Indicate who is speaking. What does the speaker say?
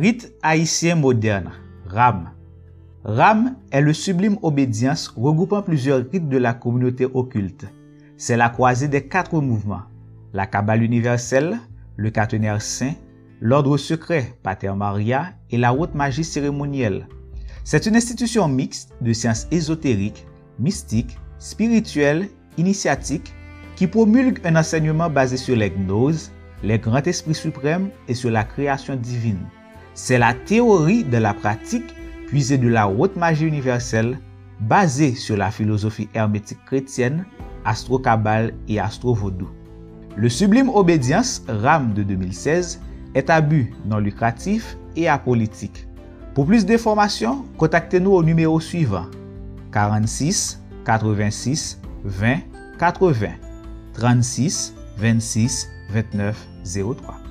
Speaker 1: Rite haïtien moderne, RAM. RAM est le sublime obédience regroupant plusieurs rites de la communauté occulte. C'est la croisée des quatre mouvements. La Kabbale universelle, le quaternaire saint, l'ordre secret Pater Maria et la haute magie cérémonielle. C'est une institution mixte de sciences ésotériques, mystiques, spirituelles, initiatiques, qui promulgue un enseignement basé sur les gnoses, les grands esprits suprêmes et sur la création divine. C'est la théorie de la pratique puisée de la haute magie universelle basée sur la philosophie hermétique chrétienne, astro-kabbale et astro-vaudou. Le sublime obédience RAM de 2016 est à but non lucratif et apolitique. Pour plus d'informations, contactez-nous au numéro suivant 46 86 20 80 36 26 29 03.